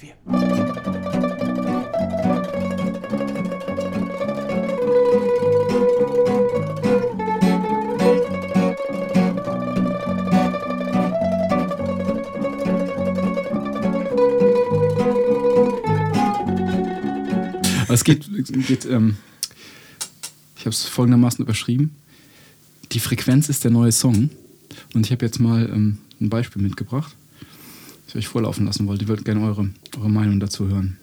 Es geht, geht ähm, ich habe es folgendermaßen überschrieben. Die Frequenz ist der neue Song. Und ich habe jetzt mal ähm, ein Beispiel mitgebracht, ich euch vorlaufen lassen wollte. Ich würde gerne eure, eure Meinung dazu hören.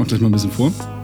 Mache das mal ein bisschen vor.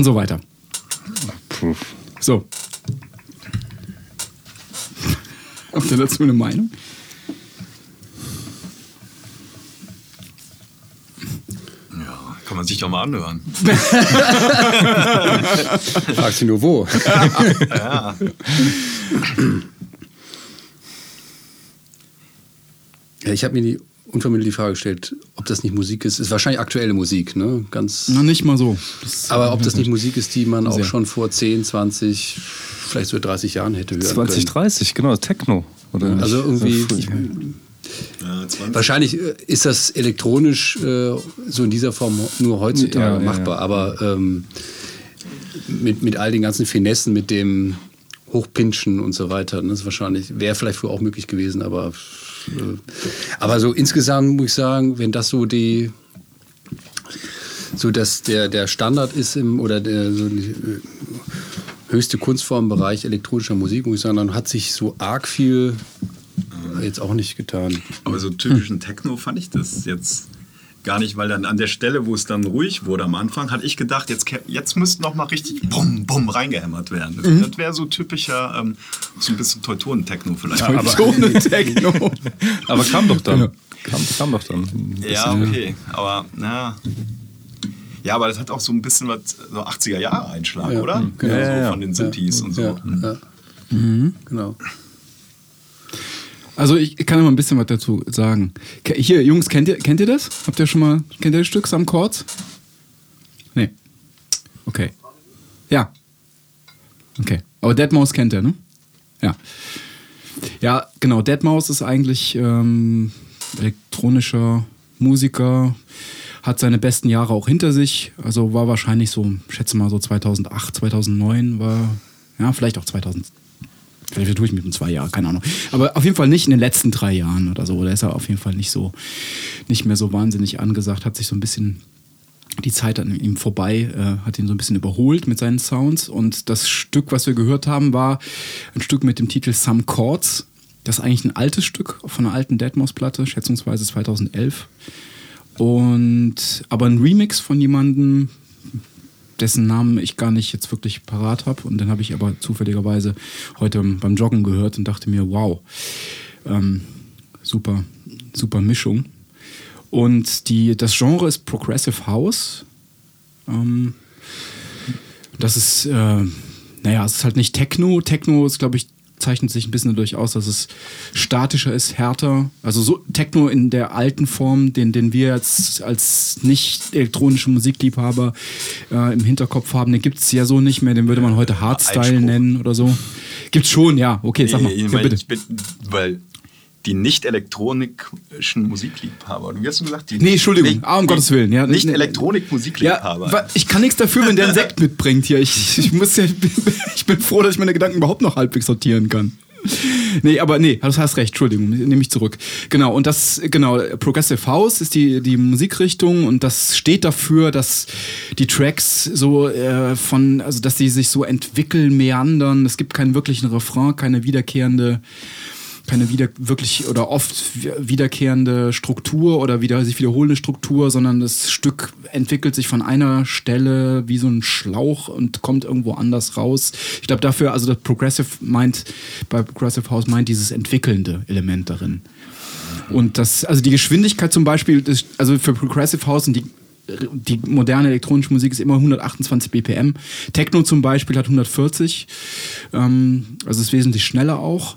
Und so weiter. Puh. So. Habt ihr dazu eine Meinung? Ja, kann man sich doch mal anhören. Frag sie nur wo. Ja. Ja, ich habe mir die unvermittelt die Frage gestellt, ob das nicht Musik ist. Ist wahrscheinlich aktuelle Musik, ne? Ganz. Na, nicht mal so. Das Aber ob das nicht Musik ist, die man auch Sehr. schon vor 10, 20, vielleicht so 30 Jahren hätte hören 2030, genau, Techno. Oder? Also irgendwie. Ja, Ich, Ja, 20. wahrscheinlich äh, ist das elektronisch äh, so in dieser Form nur heutzutage Ja, ja, machbar. ja. Aber ähm, mit, mit all den ganzen Finessen, mit dem Hochpinschen und so weiter, ne, das ist wahrscheinlich, wäre vielleicht früher auch möglich gewesen, aber, aber so insgesamt muss ich sagen, wenn das so die so dass der, der Standard ist im oder der so äh, höchste Kunstform im Bereich elektronischer Musik, muss ich sagen, dann hat sich so arg viel jetzt auch nicht getan. Aber so typischen Techno fand ich das jetzt gar nicht, weil dann an der Stelle, wo es dann ruhig wurde am Anfang, hatte ich gedacht, jetzt, jetzt müsste noch mal richtig bumm, bumm reingehämmert werden. Das, das wäre so typischer, ähm, so ein bisschen Teutonen-Techno vielleicht. aber- Teutonen Techno. Aber kam doch dann. Genau. Kam, kam doch dann. Ja, okay. Aber, na. Ja, aber das hat auch so ein bisschen was, so 80er Jahre Einschlag, Ja, oder? genau. so Ja, ja, von den Synthes und so. Ja, ja. Genau. Also ich kann mal ein bisschen was dazu sagen. Hier, Jungs, kennt ihr, kennt ihr das? Habt ihr schon mal, kennt ihr das Stück Some Chords? Nee. Okay. Ja. Okay. Aber Deadmau5 kennt ihr, ne? Ja. Ja, genau. Deadmau5 ist eigentlich ähm, elektronischer Musiker, hat seine besten Jahre auch hinter sich. Also war wahrscheinlich so, schätze mal so 2008, 2009 war, ja, vielleicht auch 2000. Vielleicht tue ich mit um zwei Jahre, keine Ahnung. Aber auf jeden Fall nicht in den letzten drei Jahren oder so. Da ist er auf jeden Fall nicht so, nicht mehr so wahnsinnig angesagt, hat sich so ein bisschen die Zeit an ihm vorbei, äh, hat ihn so ein bisschen überholt mit seinen Sounds. Und das Stück, was wir gehört haben, war ein Stück mit dem Titel Some Chords. Das ist eigentlich ein altes Stück von einer alten Deadmau5-Platte, schätzungsweise 2011. Und aber ein Remix von jemandem, dessen Namen ich gar nicht jetzt wirklich parat habe. Und den habe ich aber zufälligerweise heute beim Joggen gehört und dachte mir, wow, ähm, super, super Mischung. Und die, das Genre ist Progressive House. Ähm, das ist, äh, naja, es ist halt nicht Techno. Techno ist, glaube ich, zeichnet sich ein bisschen dadurch aus, dass es statischer ist, härter. Also so Techno in der alten Form, den, den wir jetzt als nicht elektronische Musikliebhaber äh, im Hinterkopf haben, den gibt es ja so nicht mehr. Den würde man heute Hardstyle nennen oder so. Gibt's schon, ja. Okay, sag mal. Nee, Ja, weil, bitte. ich bin, weil die nicht elektronischen Musikliebhaber, wie hast du gesagt? Die, Nee, Entschuldigung. Ah, um Gottes Willen, ja. Nicht Nee. Elektronik-Musikliebhaber. Ja, ich kann nichts dafür, wenn der einen Sekt mitbringt hier. Ich, ich, muss ja, ich bin froh, dass ich meine Gedanken überhaupt noch halbwegs sortieren kann. Nee, aber nee, das hast recht, Entschuldigung, nehme ich zurück. Genau, und das, genau, Progressive House ist die, die Musikrichtung und das steht dafür, dass die Tracks so äh, von, also dass die sich so entwickeln, meandern. Es gibt keinen wirklichen Refrain, keine wiederkehrende keine wieder wirklich oder oft wiederkehrende Struktur oder wieder sich wiederholende Struktur, sondern das Stück entwickelt sich von einer Stelle wie so ein Schlauch und kommt irgendwo anders raus. Ich glaube dafür, also das Progressive meint, bei Progressive House meint dieses entwickelnde Element darin. Und das, also die Geschwindigkeit zum Beispiel, das, also für Progressive House und die die moderne elektronische Musik ist immer 128 BPM. Techno zum Beispiel hat 140. Ähm, also ist wesentlich schneller auch.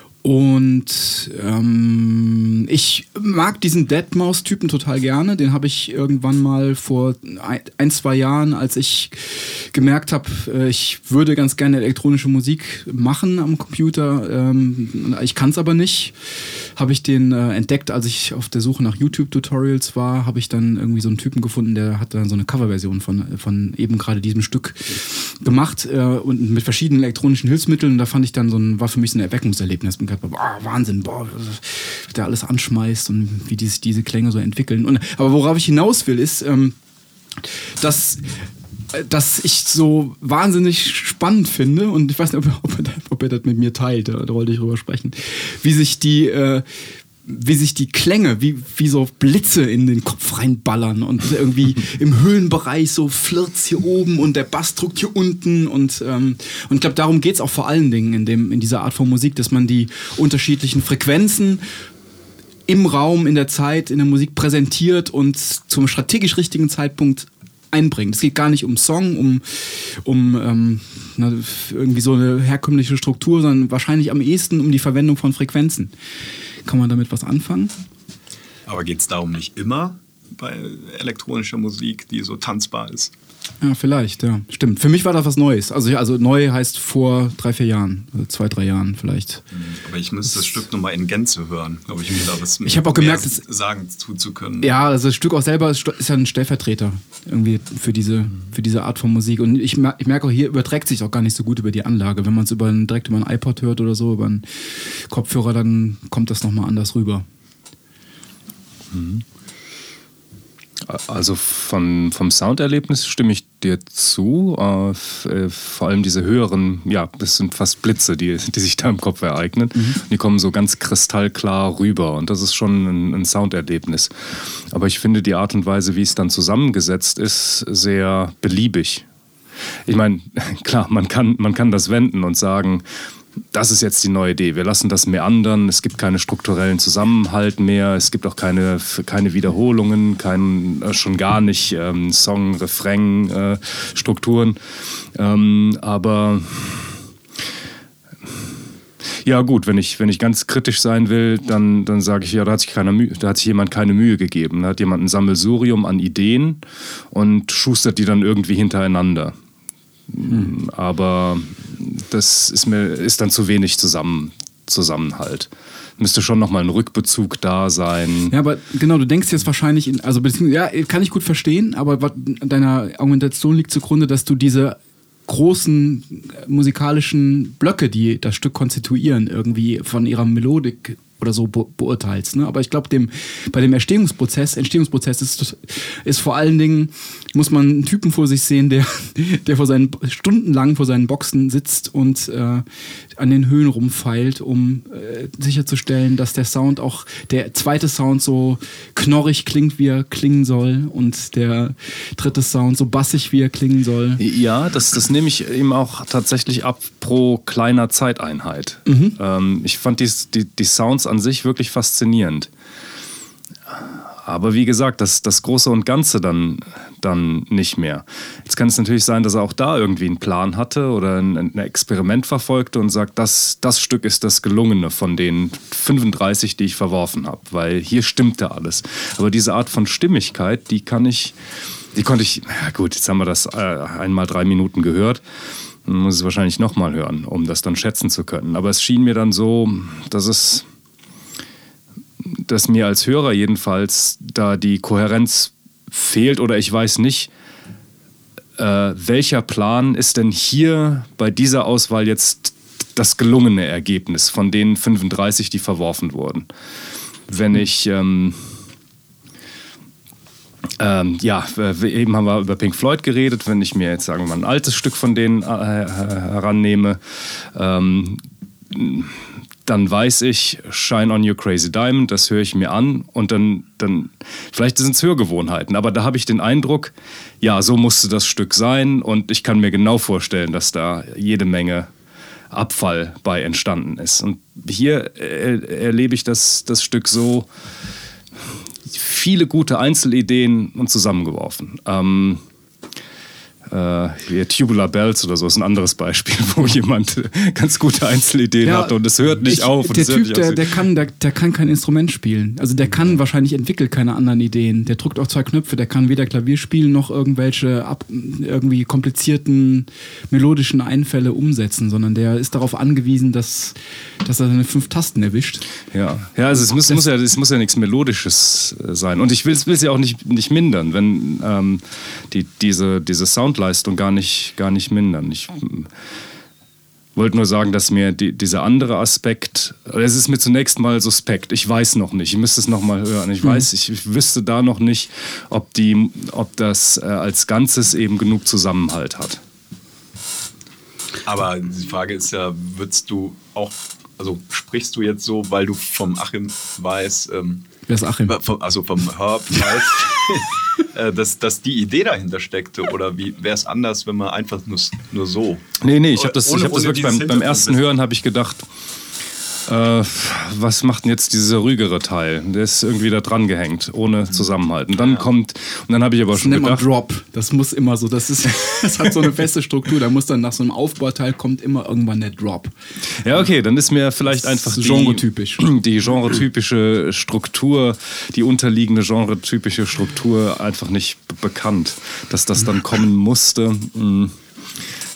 Und ähm, ich mag diesen Deadmaus-Typen total gerne. Den habe ich irgendwann mal vor ein, zwei Jahren, als ich gemerkt habe, äh, ich würde ganz gerne elektronische Musik machen am Computer. Ähm, ich kann es aber nicht. Habe ich den äh, entdeckt, als ich auf der Suche nach YouTube-Tutorials war, habe ich dann irgendwie so einen Typen gefunden, der hat dann so eine Coverversion von, von eben gerade diesem Stück gemacht äh, und mit verschiedenen elektronischen Hilfsmitteln. Und da fand ich dann so ein, war für mich so ein Erweckungserlebnis. Und gedacht, boah, Wahnsinn, boah, was der alles anschmeißt und wie die, sich diese Klänge so entwickeln. Und, aber worauf ich hinaus will, ist, ähm, dass dass ich so wahnsinnig spannend finde und ich weiß nicht, ob, ob, ob er das mit mir teilt, da wollte ich drüber sprechen, wie sich die äh, wie sich die Klänge, wie, wie so Blitze in den Kopf reinballern und irgendwie im Höhenbereich so flirt's hier oben und der Bass drückt hier unten und, ähm, und ich glaube, darum geht's auch vor allen Dingen in, dem, in dieser Art von Musik, dass man die unterschiedlichen Frequenzen im Raum, in der Zeit, in der Musik präsentiert und zum strategisch richtigen Zeitpunkt einbringt. Es geht gar nicht um Song, um, um ähm, na, irgendwie so eine herkömmliche Struktur, sondern wahrscheinlich am ehesten um die Verwendung von Frequenzen. Kann man damit was anfangen? Aber geht es darum nicht immer bei elektronischer Musik, die so tanzbar ist? Ja, vielleicht, ja. Stimmt. Für mich war das was Neues. Also, also neu heißt vor drei, vier Jahren, also zwei, drei Jahren vielleicht. Aber ich müsste das Stück nochmal in Gänze hören, glaube ich, um da was Ich auch gemerkt, dass- sagen zu, zu können. Ja, also das Stück auch selber ist ja ein Stellvertreter irgendwie für diese, für diese Art von Musik. Und ich, ich merke auch, hier überträgt sich auch gar nicht so gut über die Anlage. Wenn man es über direkt über ein iPod hört oder so, über einen Kopfhörer, dann kommt das nochmal anders rüber. Also von, vom Sounderlebnis stimme ich dir zu. Äh, äh, vor allem diese höheren, ja, das sind fast Blitze, die, die sich da im Kopf ereignen. Die kommen so ganz kristallklar rüber und das ist schon ein, ein Sounderlebnis. Aber ich finde die Art und Weise, wie es dann zusammengesetzt ist, sehr beliebig. Ich meine, klar, man kann, man kann das wenden und sagen, das ist jetzt die neue Idee. Wir lassen das meandern. Es gibt keine strukturellen Zusammenhalt mehr. Es gibt auch keine, keine Wiederholungen, kein, äh, schon gar nicht ähm, Song, Refrain, äh, Strukturen. Ähm, aber ja gut, wenn ich, wenn ich ganz kritisch sein will, dann, dann sage ich, ja, da hat, sich keiner da hat sich jemand keine Mühe gegeben. Da hat jemand ein Sammelsurium an Ideen und schustert die dann irgendwie hintereinander. Aber das ist mir ist dann zu wenig zusammen, Zusammenhalt. Müsste schon nochmal ein Rückbezug da sein. Ja, aber genau, du denkst jetzt wahrscheinlich, in, also ja, kann ich gut verstehen, aber deiner Argumentation liegt zugrunde, dass du diese großen musikalischen Blöcke, die das Stück konstituieren, irgendwie von ihrer Melodik oder so be beurteilst. Ne? Aber ich glaube, bei dem Entstehungsprozess, Entstehungsprozess ist, ist vor allen Dingen, muss man einen Typen vor sich sehen, der, der vor seinen stundenlang vor seinen Boxen sitzt und äh, an den Höhen rumfeilt, um äh, sicherzustellen, dass der Sound auch, der zweite Sound so knorrig klingt, wie er klingen soll und der dritte Sound so bassig, wie er klingen soll. Ja, das, das nehme ich ihm auch tatsächlich ab pro kleiner Zeiteinheit. Ähm, ich fand die, die, die Sounds an sich wirklich faszinierend. Aber wie gesagt, das, das Große und Ganze dann, dann nicht mehr. Jetzt kann es natürlich sein, dass er auch da irgendwie einen Plan hatte oder ein, ein Experiment verfolgte und sagt, das, das Stück ist das Gelungene von den 35, die ich verworfen habe, weil hier stimmte alles. Aber diese Art von Stimmigkeit, die kann ich, die konnte ich, ja gut, jetzt haben wir das äh, einmal drei Minuten gehört. Man muss es wahrscheinlich nochmal hören, um das dann schätzen zu können. Aber es schien mir dann so, dass es dass mir als Hörer jedenfalls da die Kohärenz fehlt oder ich weiß nicht, äh, welcher Plan ist denn hier bei dieser Auswahl jetzt das gelungene Ergebnis von den 35, die verworfen wurden. Wenn ich ähm, ähm, ja, eben haben wir über Pink Floyd geredet. Wenn ich mir jetzt sagen wir mal ein altes Stück von denen äh, herannehme, ähm, dann weiß ich, Shine on Your Crazy Diamond, das höre ich mir an und dann, dann vielleicht sind es Hörgewohnheiten, aber da habe ich den Eindruck, ja, so musste das Stück sein und ich kann mir genau vorstellen, dass da jede Menge Abfall bei entstanden ist. Und hier erlebe ich das, das Stück so, viele gute Einzelideen und zusammengeworfen. Ähm, äh, Tubular Bells oder so ist ein anderes Beispiel, wo jemand ganz gute Einzelideen ja, hat und es hört nicht ich, auf. der Typ, der, der, kann, der, der, kann kein Instrument spielen. Also der kann wahrscheinlich entwickelt keine anderen Ideen. Der drückt auch zwei Knöpfe, der kann weder Klavier spielen noch irgendwelche ab, irgendwie komplizierten melodischen Einfälle umsetzen, sondern der ist darauf angewiesen, dass, dass er seine fünf Tasten erwischt. Ja, ja also es muss, muss ja, es muss ja nichts Melodisches äh, sein. Und ich will es ja auch nicht, nicht mindern, wenn ähm, die, diese, diese Sound Leistung gar nicht, gar nicht mindern. Ich hm, wollte nur sagen, dass mir die, dieser andere Aspekt, es ist mir zunächst mal suspekt. Ich weiß noch nicht. Ich müsste es noch mal hören. Ich mhm. weiß, ich, ich, wüsste da noch nicht, ob, die, ob das äh, als Ganzes eben genug Zusammenhalt hat. Aber die Frage ist ja, würdest du auch, also sprichst du jetzt so, weil du vom Achim weißt, ähm, Wer ist Achim? Also vom Herb weißt, Äh, dass, dass die Idee dahinter steckte? Oder wie wäre es anders, wenn man einfach nur, nur so? Nee, nee, ich habe das, ohne, ich hab das wirklich beim, beim ersten Hören habe ich gedacht, äh, was macht denn jetzt dieser ruhigere Teil? Der ist irgendwie da dran gehängt, ohne Zusammenhalt. Und dann ja. kommt, und dann habe ich aber das schon gedacht. Drop, das muss immer so, das ist, das hat so eine feste Struktur, da muss dann nach so einem Aufbauteil kommt immer irgendwann der Drop. Ja, okay, dann ist mir vielleicht einfach die, genretypisch. die genretypische Struktur, die unterliegende genretypische Struktur einfach nicht bekannt, dass das dann kommen musste. Mh hm.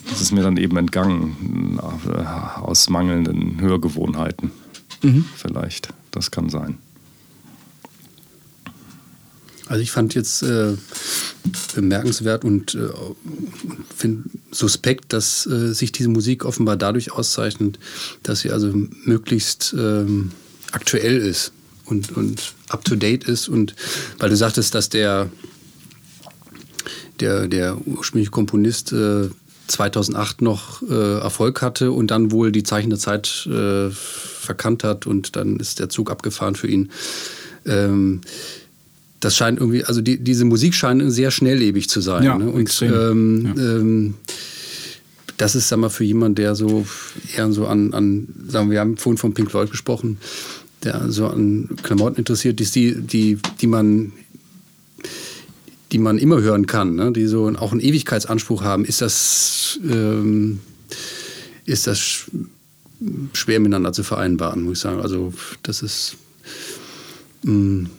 Das ist mir dann eben entgangen äh, aus mangelnden Hörgewohnheiten. Mhm. Vielleicht, das kann sein. Also ich fand jetzt äh, bemerkenswert und äh, finde suspekt, dass äh, sich diese Musik offenbar dadurch auszeichnet, dass sie also möglichst ähm, aktuell ist und, und up to date ist. Und weil du sagtest, dass der, der, der ursprüngliche Komponist äh, 2008 noch äh, Erfolg hatte und dann wohl die Zeichen der Zeit äh, verkannt hat und dann ist der Zug abgefahren für ihn. Ähm, das scheint irgendwie, also die, diese Musik scheint sehr schnelllebig zu sein. Ja, ne? Und extrem. Ähm, ja. ähm, das ist, sag mal, für jemanden, der so eher so an, an, sagen wir, wir haben vorhin von Pink Floyd gesprochen, der so an Klamotten interessiert ist, die, die, die man die man immer hören kann, ne? die so auch einen Ewigkeitsanspruch haben, ist das, ähm, ist das schwer miteinander zu vereinbaren, muss ich sagen. Also das ist mh, mm,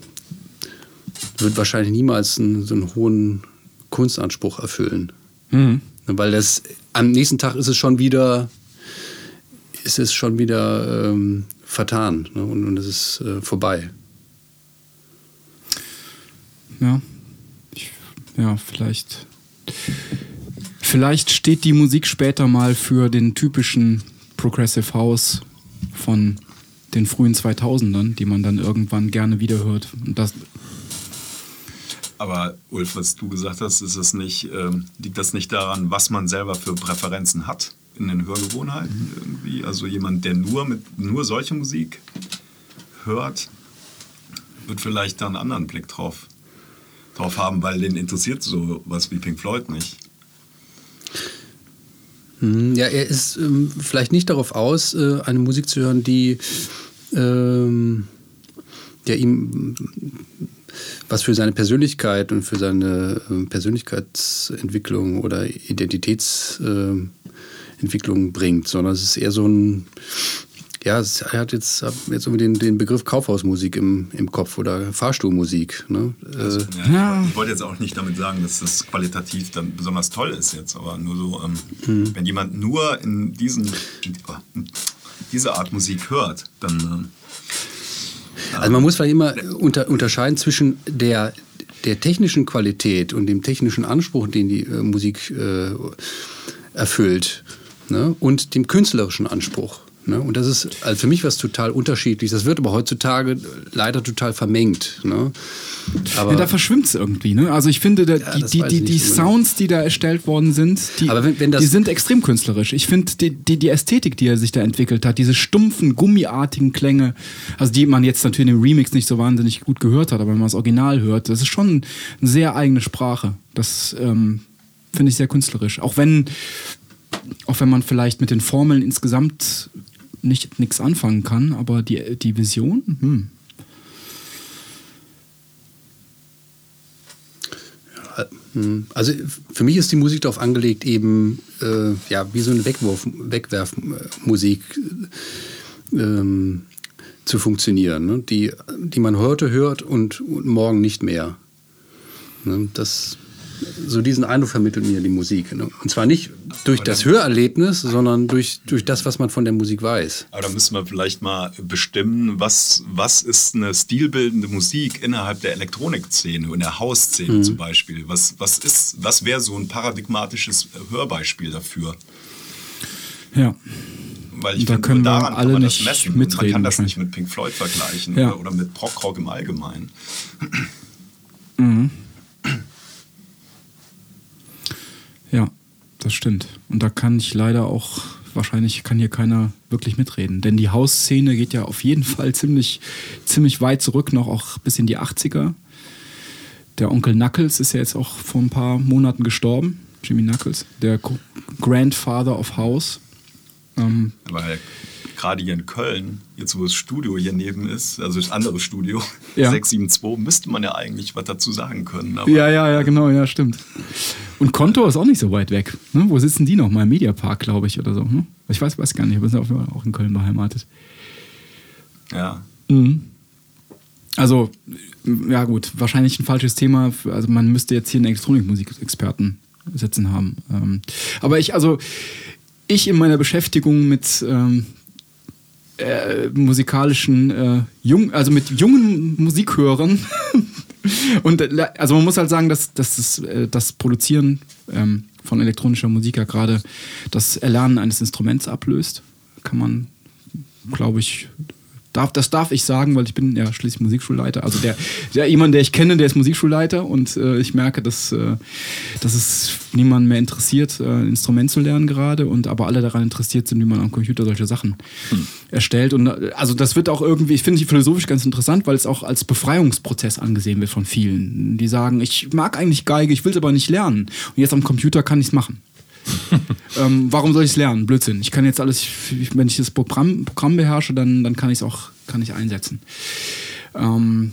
wird wahrscheinlich niemals einen, so einen hohen Kunstanspruch erfüllen. Mhm. Weil das am nächsten Tag ist es schon wieder, ist es schon wieder ähm, vertan ne? und, und es ist äh, vorbei. Ja, ja, vielleicht. Vielleicht steht die Musik später mal für den typischen Progressive House von den frühen 2000ern, die man dann irgendwann gerne wiederhört. Und das aber Ulf, was du gesagt hast, ist es nicht, ähm, liegt das nicht daran, was man selber für Präferenzen hat in den Hörgewohnheiten? Irgendwie? Also jemand, der nur mit nur solche Musik hört, wird vielleicht da einen anderen Blick drauf drauf haben, weil den interessiert so was wie Pink Floyd nicht. Hm, ja, er ist ähm, vielleicht nicht darauf aus, äh, eine Musik zu hören, die ähm, der ihm was für seine Persönlichkeit und für seine äh, Persönlichkeitsentwicklung oder Identitätsentwicklung äh, bringt, sondern es ist eher so ein ja, er hat jetzt, jetzt irgendwie den, den Begriff Kaufhausmusik im, im Kopf oder Fahrstuhlmusik. Ne? Also, ja, ja. Ich wollte jetzt auch nicht damit sagen, dass das qualitativ dann besonders toll ist jetzt, aber nur so, ähm, mhm. wenn jemand nur in diesen, in diese Art Musik hört, dann. Ähm, also man muss vielleicht immer unter, unterscheiden zwischen der, der technischen Qualität und dem technischen Anspruch, den die äh, Musik äh, erfüllt, ne? und dem künstlerischen Anspruch. Ne? Und das ist also für mich was total unterschiedliches. Das wird aber heutzutage leider total vermengt. Ne? Aber ja, da verschwimmt es irgendwie. Ne? Also ich finde, da, ja, die, die, die, Sounds, die da erstellt worden sind, die, wenn, wenn die sind extrem künstlerisch. Ich finde die, die, die Ästhetik, die er sich da entwickelt hat, diese stumpfen, gummiartigen Klänge, also die man jetzt natürlich im Remix nicht so wahnsinnig gut gehört hat, aber wenn man das Original hört, das ist schon eine sehr eigene Sprache. Das ähm, finde ich sehr künstlerisch. Auch wenn auch wenn man vielleicht mit den Formeln insgesamt nicht nichts anfangen kann, aber die, die Vision, hm. hm. Also für mich ist die Musik darauf angelegt, eben äh, ja, wie so eine Wegwerfmusik ähm, zu funktionieren, ne? die, die man heute hört und, und morgen nicht mehr. Ne? Das so diesen Eindruck vermittelt mir die Musik. Ne? Und zwar nicht durch das Hörerlebnis, sondern durch, durch das, was man von der Musik weiß. Aber da müssen wir vielleicht mal bestimmen, was, was ist eine stilbildende Musik innerhalb der Elektronikszene, in der Hausszene mhm. zum Beispiel. Was, was, was wäre so ein paradigmatisches Hörbeispiel dafür? Ja. Weil ich da finde, können daran alle kann man das messen. Mitreden, man kann das nicht mit Pink Floyd vergleichen ja. oder, oder mit Prog-Rock im Allgemeinen. Mhm. Ja, das stimmt. Und da kann ich leider auch, wahrscheinlich kann hier keiner wirklich mitreden. Denn die Hausszene geht ja auf jeden Fall ziemlich, ziemlich weit zurück, noch auch bis in die 80er. Der Onkel Knuckles ist ja jetzt auch vor ein paar Monaten gestorben. Jimmy Knuckles, der Grandfather of House. Ähm, Aber gerade hier in Köln, jetzt wo das Studio hier neben ist, also das andere Studio, ja. 672, müsste man ja eigentlich was dazu sagen können. ja, ja, ja, genau, ja, stimmt. Und Konto ist auch nicht so weit weg. Ne? Wo sitzen die noch? Mal im Mediapark, glaube ich, oder so. Ne? Ich weiß, weiß gar nicht, aber sind auch in Köln beheimatet. Ja. Mhm. Also, ja gut, wahrscheinlich ein falsches Thema. Also man müsste jetzt hier einen Elektronikmusikexperten sitzen haben. Ähm, aber ich, also, ich in meiner Beschäftigung mit ähm, äh, musikalischen, äh, jung, also mit jungen Musikhörern. Und äh, also man muss halt sagen, dass, dass das, äh, das Produzieren ähm, von elektronischer Musik ja gerade das Erlernen eines Instruments ablöst. Kann man, glaube ich, Darf, das darf ich sagen, weil ich bin ja schließlich Musikschulleiter. Also der, der jemand, der ich kenne, der ist Musikschulleiter und äh, ich merke, dass, äh, dass es niemanden mehr interessiert, äh, ein Instrument zu lernen gerade und aber alle daran interessiert sind, wie man am Computer solche Sachen hm. erstellt. Und äh, also das wird auch irgendwie, ich finde ich philosophisch ganz interessant, weil es auch als Befreiungsprozess angesehen wird von vielen. Die sagen, ich mag eigentlich Geige, ich will es aber nicht lernen. Und jetzt am Computer kann ich es machen. ähm, warum soll ich es lernen? Blödsinn. Ich kann jetzt alles, wenn ich das Programm, Programm beherrsche, dann, dann kann ich es auch kann ich einsetzen. Ähm,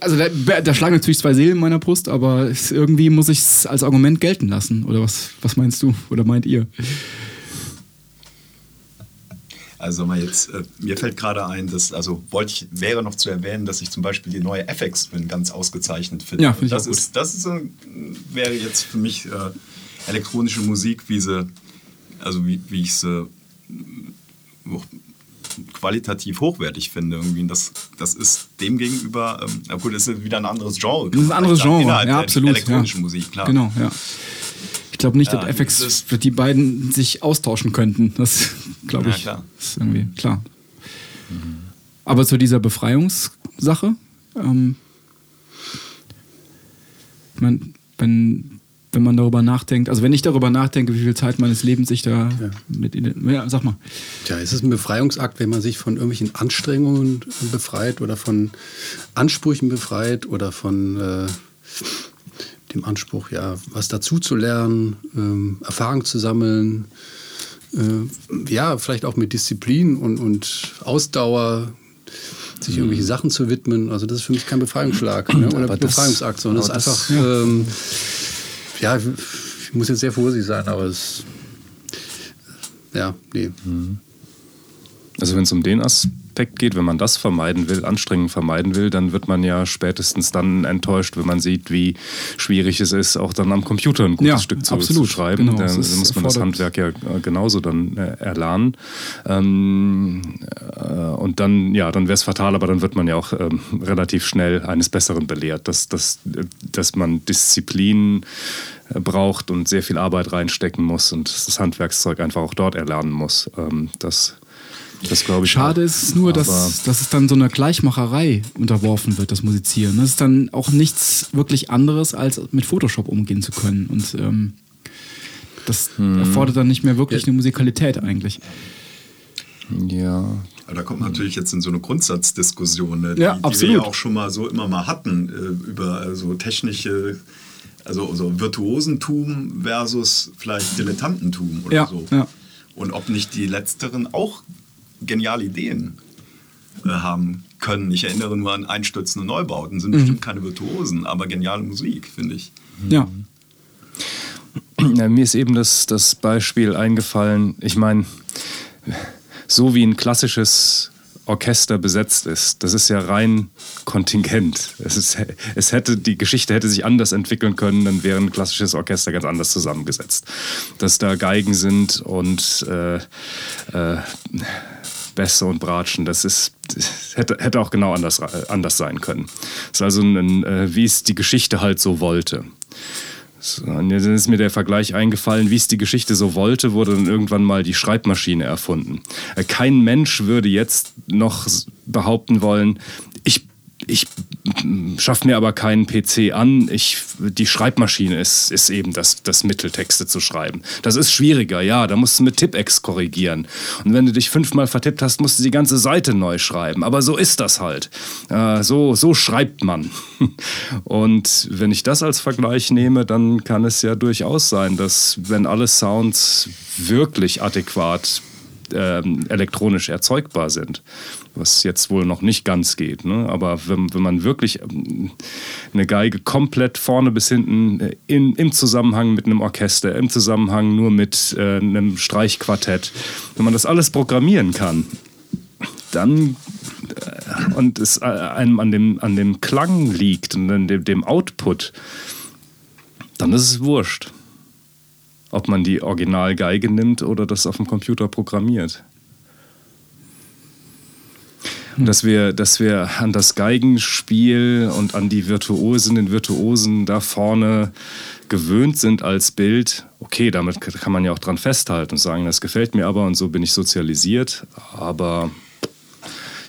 also da, da, schlagen natürlich zwei Seelen in meiner Brust, aber irgendwie muss ich es als Argument gelten lassen. Oder was, was meinst du oder meint ihr? Also mal jetzt, äh, mir fällt gerade ein, dass, also wollte ich, wäre noch zu erwähnen, dass ich zum Beispiel die neue FX bin ganz ausgezeichnet finde. Ja, finde ich das auch gut. ist, das ist, wäre jetzt für mich äh, elektronische Musik, wie sie, also wie, wie ich sie qualitativ hochwertig finde. Irgendwie. Das, das ist dem gegenüber, ähm, gut, das ist wieder ein anderes Genre. Das ist ein anderes Genre, ja, absolut. Elektronische ja. Musik, klar. Genau, ja. Ich glaube nicht, ja, dass FX für die beiden sich austauschen könnten. Das glaube ich. Ja, klar. ist irgendwie klar. Mhm. Aber zu dieser Befreiungssache, ähm, ich meine, wenn wenn man darüber nachdenkt, also wenn ich darüber nachdenke, wie viel Zeit meines Lebens ich da ja. mit in, ja, sag mal. Tja, ist es ein Befreiungsakt, wenn man sich von irgendwelchen Anstrengungen befreit oder von Ansprüchen befreit oder von äh, dem Anspruch, ja, was dazu zu lernen, ähm, Erfahrung zu sammeln, äh, ja, vielleicht auch mit Disziplin und, und Ausdauer sich irgendwelche Sachen zu widmen. Also das ist für mich kein Befreiungsschlag ne? oder das- Befreiungsakt, sondern das ist einfach, ähm, ja, ich muss jetzt sehr vorsichtig sein, aber es, ja, nee. Also wenn es um den Aspekt geht, wenn man das vermeiden will, Anstrengung vermeiden will, dann wird man ja spätestens dann enttäuscht, wenn man sieht, wie schwierig es ist, auch dann am Computer ein gutes Ja, Stück zu, absolut. zu schreiben. Genau, da es ist muss man das Handwerk ja äh, genauso dann äh, erlernen. Ähm, äh, und dann, ja, dann wäre es fatal, aber dann wird man ja auch ähm, relativ schnell eines Besseren belehrt, dass, dass, äh, dass man Disziplin braucht und sehr viel Arbeit reinstecken muss und das Handwerkszeug einfach auch dort erlernen muss. Ähm, das, das glaube ich. Schade auch. ist es nur, Aber- dass, dass es dann so einer Gleichmacherei unterworfen wird, das Musizieren. Das ist dann auch nichts wirklich anderes, als mit Photoshop umgehen zu können. Und ähm, das Hm. erfordert dann nicht mehr wirklich eine Musikalität eigentlich. Ja, Aber Da kommt man natürlich jetzt in so eine Grundsatzdiskussion, ne, die, Ja, die wir ja auch schon mal so immer mal hatten, äh, über so technische, also so Virtuosentum versus vielleicht Dilettantentum oder Ja, so. ja. Und ob nicht die Letzteren auch geniale Ideen äh, haben können. Ich erinnere nur an einstürzende Neubauten, sind bestimmt keine Virtuosen, aber geniale Musik, finde ich. Ja. Ja, mir ist eben das, das Beispiel eingefallen. Ich meine, so wie ein klassisches Orchester besetzt ist, das ist ja rein Kontingent. Es, ist, es hätte, die Geschichte hätte sich anders entwickeln können, dann wäre ein klassisches Orchester ganz anders zusammengesetzt. Dass da Geigen sind und äh, äh, Bässe und Bratschen, das ist das hätte, hätte auch genau anders, anders sein können. Es ist also ein, äh, wie es die Geschichte halt so wollte. So, und jetzt ist mir der Vergleich eingefallen, wie es die Geschichte so wollte, wurde dann irgendwann mal die Schreibmaschine erfunden. Äh, Kein Mensch würde jetzt noch behaupten wollen, ich, ich schaffe mir aber keinen PC an, ich, die Schreibmaschine ist, ist eben das, das Mittel, Texte zu schreiben. Das ist schwieriger, ja, da musst du mit Tippex korrigieren. Und wenn du dich fünfmal vertippt hast, musst du die ganze Seite neu schreiben. Aber so ist das halt. Äh, so, so schreibt man. Und wenn ich das als Vergleich nehme, dann kann es ja durchaus sein, dass wenn alle Sounds wirklich adäquat ähm, elektronisch erzeugbar sind, was jetzt wohl noch nicht ganz geht. Ne? Aber wenn, wenn man wirklich ähm, eine Geige komplett vorne bis hinten äh, in, im Zusammenhang mit einem Orchester, im Zusammenhang nur mit äh, einem Streichquartett, wenn man das alles programmieren kann, dann äh, und es äh, einem an dem, an dem Klang liegt und an dem, dem Output, dann ist es wurscht ob man die Originalgeige nimmt oder das auf dem Computer programmiert. Und dass wir, dass wir an das Geigenspiel und an die Virtuosen, den Virtuosen da vorne gewöhnt sind als Bild, okay, damit kann man ja auch dran festhalten und sagen, das gefällt mir aber und so bin ich sozialisiert, aber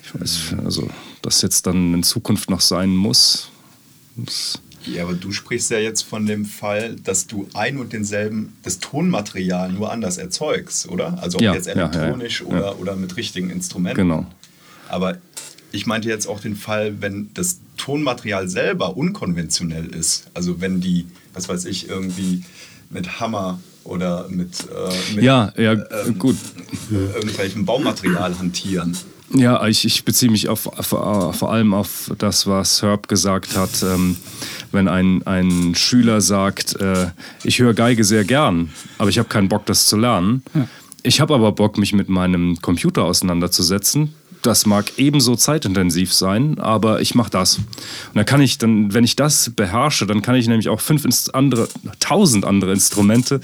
ich weiß, also, dass jetzt dann in Zukunft noch sein muss, das Ja, aber du sprichst ja jetzt von dem Fall, dass du ein und denselben, das Tonmaterial nur anders erzeugst, oder? Also ob Ja, jetzt ja, ja, ja. elektronisch. Oder, oder mit richtigen Instrumenten. Genau. Aber ich meinte jetzt auch den Fall, wenn das Tonmaterial selber unkonventionell ist. Also wenn die, was weiß ich, irgendwie mit Hammer oder mit, äh, mit Ja, ja, ähm, gut. irgendwelchem Baumaterial hantieren. Ja, ich, ich beziehe mich auf, auf, vor allem auf das, was Herb gesagt hat. Ähm, wenn ein, ein Schüler sagt, äh, ich höre Geige sehr gern, aber ich habe keinen Bock, das zu lernen. Ich habe aber Bock, mich mit meinem Computer auseinanderzusetzen. Das mag ebenso zeitintensiv sein, aber ich mache das. Und dann kann ich dann, wenn ich das beherrsche, dann kann ich nämlich auch fünf andere, tausend andere Instrumente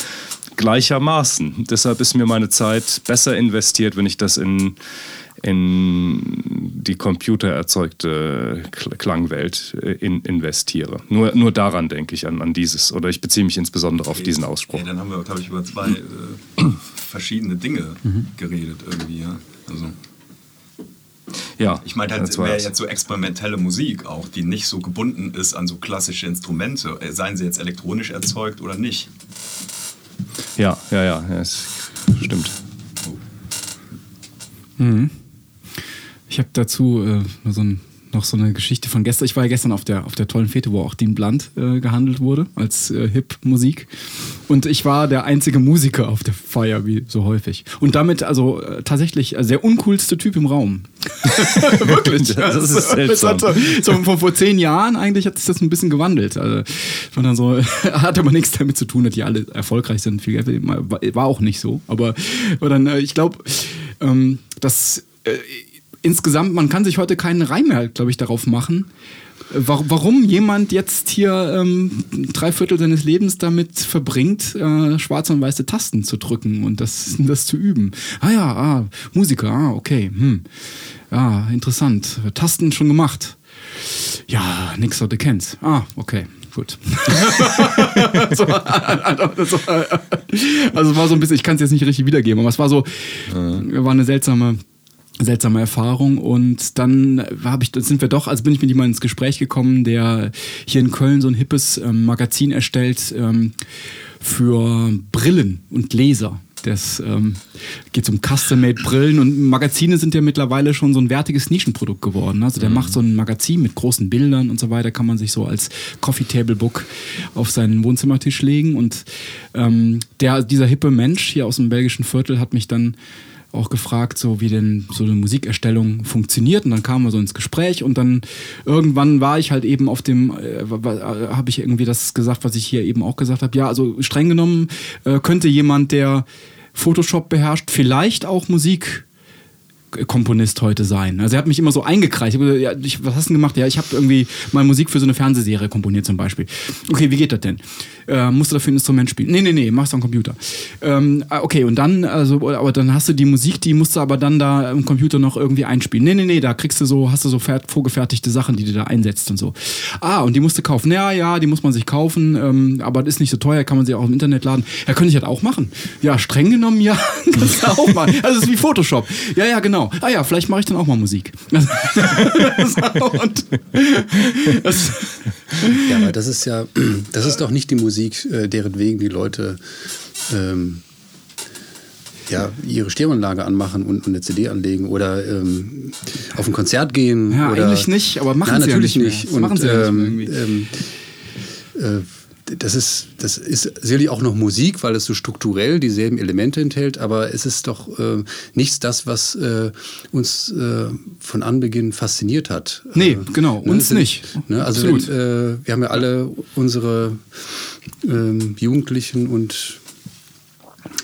gleichermaßen. Deshalb ist mir meine Zeit besser investiert, wenn ich das in, in die computererzeugte Kl- Klangwelt äh, in, investiere. Nur, nur daran denke ich, an, an dieses. Oder ich beziehe mich insbesondere auf diesen Ausspruch. Okay, dann haben wir, glaube ich, über zwei äh, verschiedene Dinge Mhm. geredet irgendwie. Ja? Also, Ja, ich meine, halt, das war wäre jetzt so experimentelle Musik auch, die nicht so gebunden ist an so klassische Instrumente, äh, seien sie jetzt elektronisch erzeugt oder nicht. Ja, ja, ja, ja, es stimmt. Ich habe dazu äh, so ein noch so eine Geschichte von gestern. Ich war ja gestern auf der, auf der tollen Fete, wo auch Dean Blunt äh, gehandelt wurde als äh, Hip-Musik. Und ich war der einzige Musiker auf der Feier, wie so häufig. Und damit also äh, tatsächlich äh, der uncoolste Typ im Raum. Wirklich. Das ist Das seltsam. hat so, so vor, vor zehn Jahren eigentlich hat sich das ein bisschen gewandelt. Also, war dann so, hat aber nichts damit zu tun, dass die alle erfolgreich sind. Viel Geld verdienen. war, auch nicht so. Aber dann, äh, ich glaube, ähm, dass äh, insgesamt, man kann sich heute keinen Reim mehr, glaube ich, darauf machen. äh, wa- Warum jemand jetzt hier ähm, drei Viertel seines Lebens damit verbringt, äh, schwarze und weiße Tasten zu drücken und das, das zu üben. Ah ja, ah, Musiker, ah, okay. Hm. Ja, interessant. Tasten schon gemacht. Ja, nix, du kennst. Ah, okay, gut. so, also es war so ein bisschen, ich kann es jetzt nicht richtig wiedergeben, aber es war so, war eine seltsame, seltsame Erfahrung und dann habe ich, sind wir doch, also bin ich mit jemandem ins Gespräch gekommen, der hier in Köln so ein hippes ähm, Magazin erstellt ähm, für Brillen und Leser. Das ähm, geht um Custom-Made-Brillen und Magazine sind ja mittlerweile schon so ein wertiges Nischenprodukt geworden. Also der macht so ein Magazin mit großen Bildern und so weiter, kann man sich so als Coffee-Table-Book auf seinen Wohnzimmertisch legen. Und ähm, der, dieser hippe Mensch hier aus dem belgischen Viertel hat mich dann auch gefragt, so wie denn so eine Musikerstellung funktioniert. Und dann kamen wir so ins Gespräch und dann irgendwann war ich halt eben auf dem, äh, habe ich irgendwie das gesagt, was ich hier eben auch gesagt habe. Ja, also streng genommen äh, könnte jemand, der Photoshop beherrscht, vielleicht auch Musik Komponist heute sein. Also er hat mich immer so eingekreist. Ich gesagt, ja, ich, was hast du denn gemacht? Ja, ich habe irgendwie mal Musik für so eine Fernsehserie komponiert zum Beispiel. Okay, wie geht das denn? Äh, musst du dafür ein Instrument spielen? Nee, nee, nee, machst du am Computer. Ähm, ah, okay, und dann, also, aber dann hast du die Musik, die musst du aber dann da im Computer noch irgendwie einspielen. Nee, nee, nee, da kriegst du so, hast du so fer- vorgefertigte Sachen, die du da einsetzt und so. Ah, und die musst du kaufen. Ja, ja, die muss man sich kaufen, ähm, aber das ist nicht so teuer, kann man sie auch im Internet laden. Ja, könnte ich das auch machen? Ja, streng genommen, ja, kannst du auch machen. Also es ist wie Photoshop. Ja, ja, genau. Ah ja, vielleicht mache ich dann auch mal Musik. und das, Ja, aber das ist ja, das ist doch nicht die Musik, äh, deren wegen die Leute ähm, ja, ihre Stereoanlage anmachen und eine CD anlegen oder ähm, auf ein Konzert gehen. Ja, oder, eigentlich nicht, aber machen Nein, sie ja natürlich nicht mehr. nicht. Das machen sie ja nicht ähm, mehr ähm, äh, das ist, das ist sicherlich auch noch Musik, weil es so strukturell dieselben Elemente enthält, aber es ist doch äh, nichts das, was äh, uns äh, von Anbeginn fasziniert hat. Nee, Äh, genau, ne, uns sind- nicht. Ne, also wenn, äh, wir haben ja alle unsere ähm, Jugendlichen und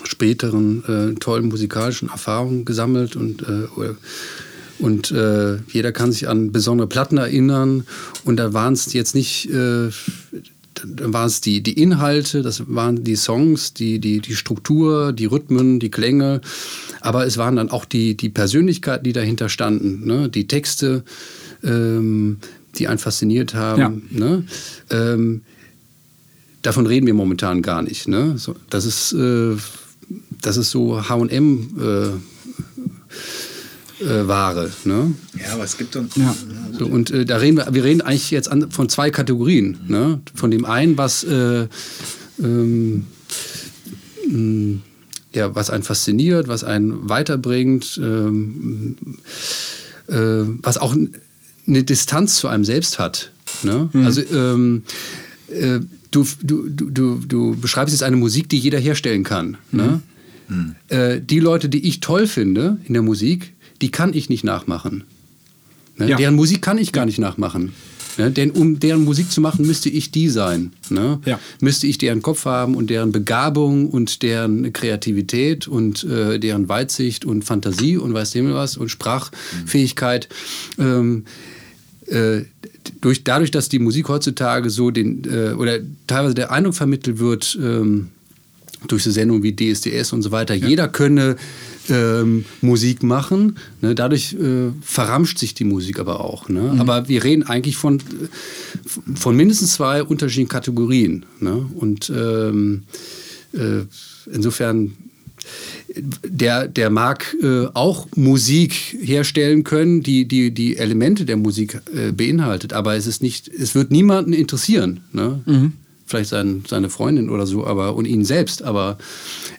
späteren äh, tollen musikalischen Erfahrungen gesammelt und und äh, jeder kann sich an besondere Platten erinnern und da waren es jetzt nicht äh, da waren es die, die Inhalte, das waren die Songs, die, die, die Struktur, die Rhythmen, die Klänge, aber es waren dann auch die, die Persönlichkeiten, die dahinter standen, ne? die Texte, ähm, die einen fasziniert haben. Ja. Ne? Ähm, davon reden wir momentan gar nicht. Ne? So, das, ist, äh, das ist so HM. Äh, äh, Ware. Ne? Ja, aber es gibt dann. Ja. So, und äh, da reden wir, wir reden eigentlich jetzt an, von zwei Kategorien. Ne? Von dem einen, was, äh, ähm, mh, ja, was einen fasziniert, was einen weiterbringt, ähm, äh, was auch eine Distanz zu einem selbst hat. Ne? Also ähm, äh, du, du, du, du, beschreibst jetzt eine Musik, die jeder herstellen kann. Ne? Äh, die Leute, die ich toll finde in der Musik, die kann ich nicht nachmachen. Ne? Ja. Deren Musik kann ich gar nicht nachmachen. Ne? Denn um deren Musik zu machen, müsste ich die sein. Ne? Ja. Müsste ich deren Kopf haben und deren Begabung und deren Kreativität und äh, deren Weitsicht und Fantasie und weiß dem was und Sprachfähigkeit. Ähm, äh, durch, dadurch, dass die Musik heutzutage so den, äh, oder teilweise der Eindruck vermittelt wird, ähm, durch so Sendungen wie DSDS und so weiter, jeder könne ähm, Musik machen. Ne? Dadurch äh, verramscht sich die Musik aber auch. Ne? Aber wir reden eigentlich von, von mindestens zwei unterschiedlichen Kategorien. Ne? Und ähm, äh, insofern der, der mag äh, auch Musik herstellen können, die die, die Elemente der Musik äh, beinhaltet, aber es ist nicht, es wird niemanden interessieren. Ne? Vielleicht sein, seine Freundin oder so, aber und ihn selbst, aber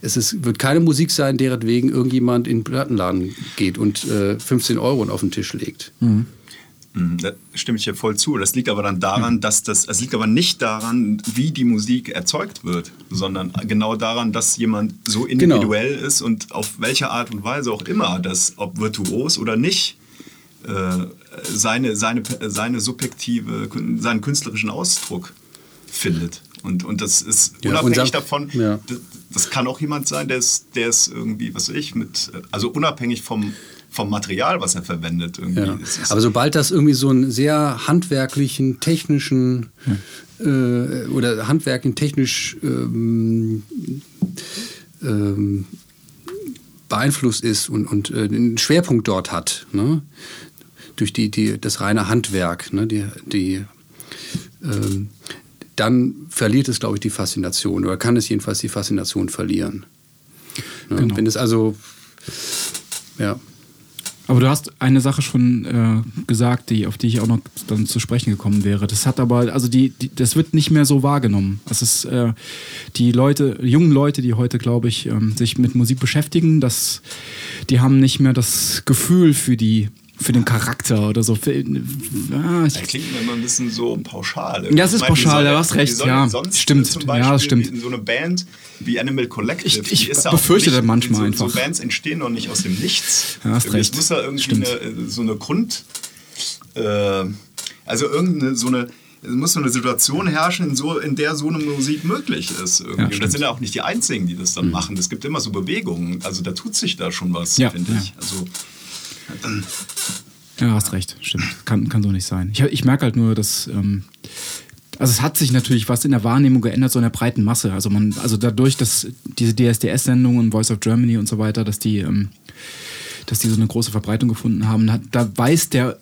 es ist, wird keine Musik sein, deretwegen irgendjemand in den Plattenladen geht und äh, 15 Euro auf den Tisch legt. Mhm, Da stimme ich dir voll zu. Das liegt aber dann daran, dass das, es liegt aber nicht daran, wie die Musik erzeugt wird, sondern genau daran, dass jemand so individuell ist und auf welche Art und Weise auch immer, das, ob virtuos oder nicht, äh, seine, seine, seine subjektive, seinen künstlerischen Ausdruck findet. Und, und das ist Ja, unabhängig unser- davon, ja. das, das kann auch jemand sein, der ist, der ist irgendwie, was weiß ich, mit, also unabhängig vom, vom Material, was er verwendet. Irgendwie. Ja. Aber sobald das irgendwie so einen sehr handwerklichen, technischen äh, oder handwerklichen, technisch ähm, ähm, beeinflusst ist und, und äh, einen Schwerpunkt dort hat, ne? durch die, die, das reine Handwerk, ne? die, die, ähm, dann verliert es, glaube ich, die Faszination oder kann es jedenfalls die Faszination verlieren. Ne? Genau. Wenn es also, ja. Aber du hast eine Sache schon äh, gesagt, die, auf die ich auch noch dann zu sprechen gekommen wäre. Das hat aber, also die, die das wird nicht mehr so wahrgenommen. Das ist äh, die Leute, jungen Leute, die heute, glaube ich, ähm, sich mit Musik beschäftigen, das, die haben nicht mehr das Gefühl für die, für den Charakter oder so. Für, ah, ich, Das klingt mir immer ein bisschen so pauschal. Ja, es ist meine, pauschal, da hast recht, ja, stimmt. Zum Ja, Beispiel das stimmt. wie So eine Band wie Animal Collective. Ich- ich ja befürchte das manchmal so, einfach. So Bands entstehen doch nicht aus dem Nichts. Ja, hast recht. Es muss ja irgendwie Stimmt. eine, so eine Grund. Äh, also irgendeine so eine. Es muss so eine Situation herrschen, in, so, in der so eine Musik möglich ist. Irgendwie. Ja, Und das sind ja auch nicht die Einzigen, die das dann machen. Es gibt immer so Bewegungen. Also da tut sich da schon was, Ja, finde ja. ich. Also, Ja, hast recht, stimmt. Kann, kann so nicht sein. Ich, ich merke halt nur, dass. Ähm, also es hat sich natürlich was in der Wahrnehmung geändert, so in der breiten Masse. Also man, also dadurch, dass diese DSDS-Sendungen, Voice of Germany und so weiter, dass die, ähm, dass die so eine große Verbreitung gefunden haben, hat, da weiß der,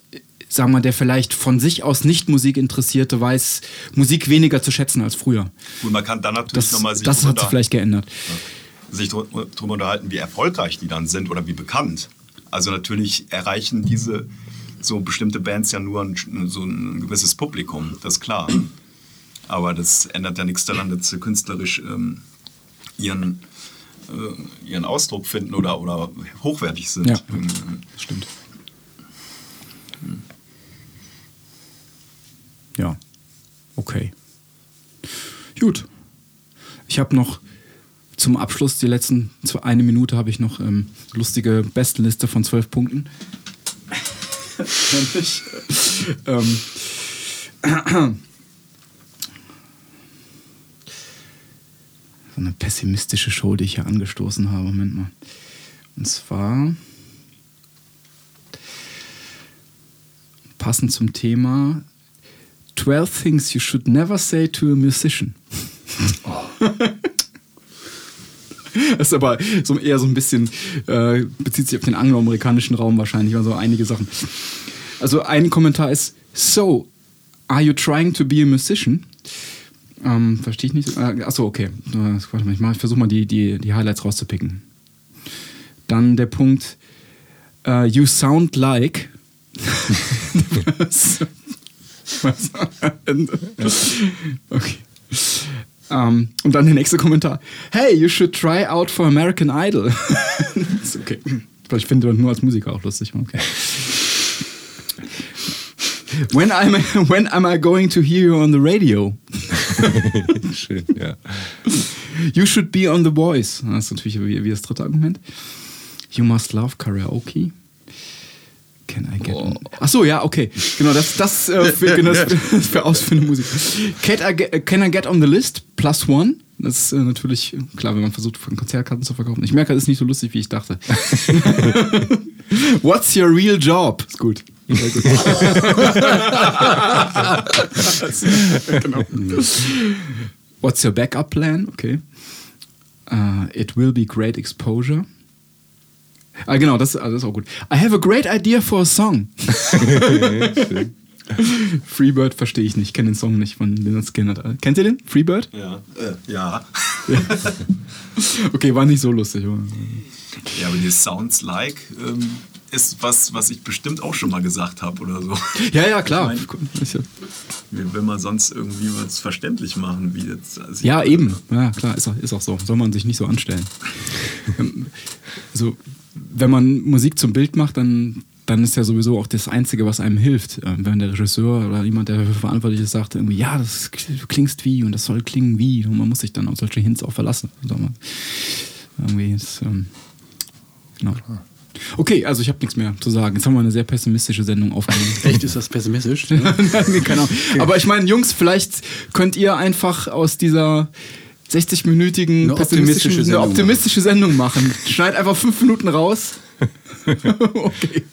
sagen wir mal, der vielleicht von sich aus nicht Musik interessierte, weiß Musik weniger zu schätzen als früher. gut, man kann dann natürlich nochmal sich das hat sich vielleicht geändert. sich darüber unterhalten, wie erfolgreich die dann sind oder wie bekannt. Also natürlich erreichen diese so bestimmte Bands ja nur ein, so ein gewisses Publikum, das ist klar. Aber das ändert ja nichts daran, dass sie künstlerisch ähm, ihren, äh, ihren Ausdruck finden oder, oder hochwertig sind. Ja. Ähm, Stimmt. Ja. Okay. Gut. Ich habe noch zum Abschluss, die letzten zwei, eine Minute, habe ich noch ähm, lustige Bestenliste von zwölf Punkten. Ähm, so eine pessimistische Show, die ich hier angestoßen habe. Moment mal. Und zwar passend zum Thema 12 Things You Should Never Say to a Musician. Das ist aber so eher so ein bisschen, äh, bezieht sich auf den angloamerikanischen Raum wahrscheinlich, also einige Sachen. Also ein Kommentar ist, so, are you trying to be a musician? Ähm, Verstehe ich nicht. Äh, achso, okay. Äh, warte mal, ich, ich versuche mal die, die, die Highlights rauszupicken. Dann der Punkt, äh, you sound like. Okay. Ähm, und dann der nächste Kommentar. Hey, you should try out for American Idol. ist okay. Ich finde das nur als Musiker auch lustig. Okay. When, I'm, when am I going to hear you on the radio? Schön, ja. You should be on The Voice. Das ist natürlich wie, wie das dritte Argument. You must love karaoke. Can I get on? Ach so, ja, okay. Genau, das, das, äh, für, genau, das für, ausführende Musik. Can I, get, can I get on the list? Plus one. Das ist äh, natürlich, klar, wenn man versucht, Konzertkarten zu verkaufen. Ich merke, das ist nicht so lustig, wie ich dachte. What's your real job? Ist gut. Sehr gut. genau. What's your backup plan? Okay. Uh, it will be great exposure. Ah, genau, das, ah, das ist auch gut. I have a great idea for a song. Freebird verstehe ich nicht, kenne den Song nicht von Leonard Skinner. Kennt ihr den? Freebird? Ja. Äh, ja. Okay, war nicht so lustig. aber- ja, aber dieses Sounds Like ähm, ist was, was ich bestimmt auch schon mal gesagt habe oder so. Ja, ja, klar. Ich Wie will man sonst irgendwie was verständlich machen, wie jetzt. Also Ja, eben. Ja, klar, ist auch, ist auch so. Soll man sich nicht so anstellen. Ähm, also, wenn man Musik zum Bild macht, dann dann ist ja sowieso auch das Einzige, was einem hilft. Äh, wenn der Regisseur oder jemand, der dafür verantwortlich ist, sagt irgendwie, ja, das du klingst wie und das soll klingen wie. Und man muss sich dann auf solche Hints auch verlassen. Irgendwie ist, ähm, genau. Okay, also ich habe nichts mehr zu sagen. Jetzt haben wir eine sehr pessimistische Sendung aufgenommen. Echt, ist das pessimistisch? Nee, Keine Ahnung. Aber ich meine, Jungs, vielleicht könnt ihr einfach aus dieser 60-minütigen Eine optimistische eine Sendung optimistische Sendung machen. Schneid einfach fünf Minuten raus. okay.